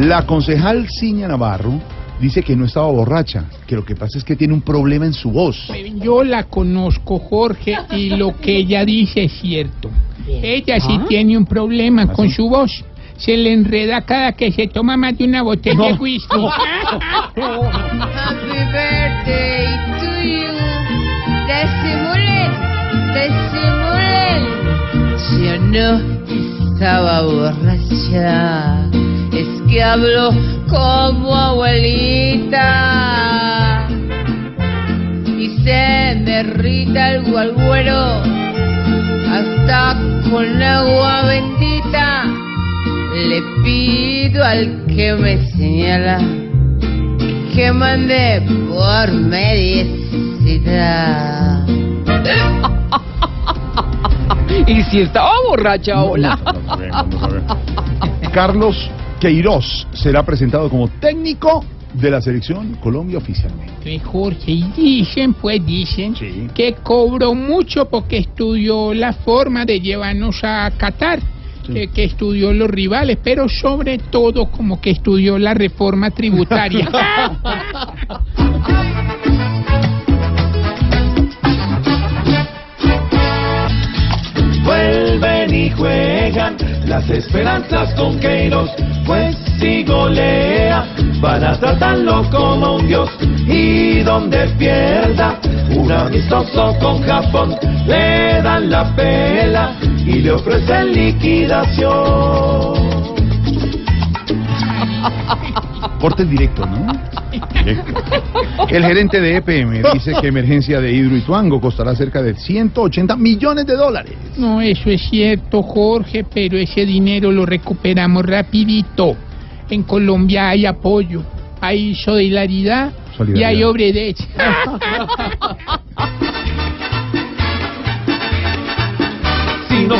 La concejal Ciña Navarro dice que no estaba borracha, que lo que pasa es que tiene un problema en su voz. Yo la conozco, Jorge, y lo que ella dice es cierto. Ella sí tiene un problema ¿Ah, con sí? su voz. Se le enreda cada que se toma más de una botella de whisky. Happy birthday to you. Disimulen. Yo no estaba borracha. Que hablo como abuelita. Y se me irrita el gualguero. Hasta con agua bendita. Le pido al que me señala que mande por medicina. Y si estaba borracha, hola. Vamos a ver, vamos a ver. Carlos Queiroz será presentado como técnico de la selección Colombia oficialmente. Jorge, y dicen, pues dicen, Sí. que cobró mucho porque estudió la forma de llevarnos a Qatar. Sí. eh, que estudió los rivales, pero sobre todo como que estudió la reforma tributaria. Vuelven y juegan las esperanzas con Queiroz, pues si golea van a tratarlo como un dios y donde pierda un amistoso con Japón le dan la pela y le ofrecen liquidación. Corte directo, ¿no? El gerente de EPM dice que emergencia de Hidroituango costará cerca de 180 millones de dólares. No, eso es cierto, Jorge, pero ese dinero lo recuperamos rapidito. En Colombia hay apoyo, hay solidaridad, y hay obredez.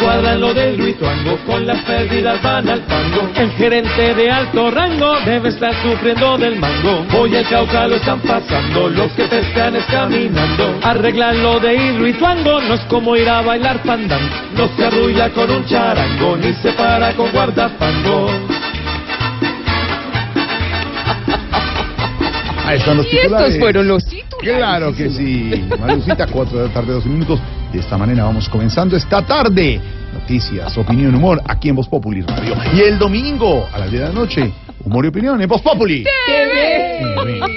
no lo del Ruituango, con las pérdidas van al fango. El gerente de alto rango debe estar sufriendo del mango. Hoy el Cauca lo están pasando, los que pescan es caminando. Arreglar lo de Hidroituango no es como ir a bailar fandango. No se arrulla con un charango, ni se para con guardafango. Ahí están los Y titulares. estos fueron los. Claro que sí. Malucita, 4 de la tarde, 12 minutos. De esta manera vamos comenzando esta tarde. Noticias, opinión, humor, aquí en Voz Populi Radio. Y el domingo, a las 10 de la noche, humor y opinión en Voz Populi. TV. TV.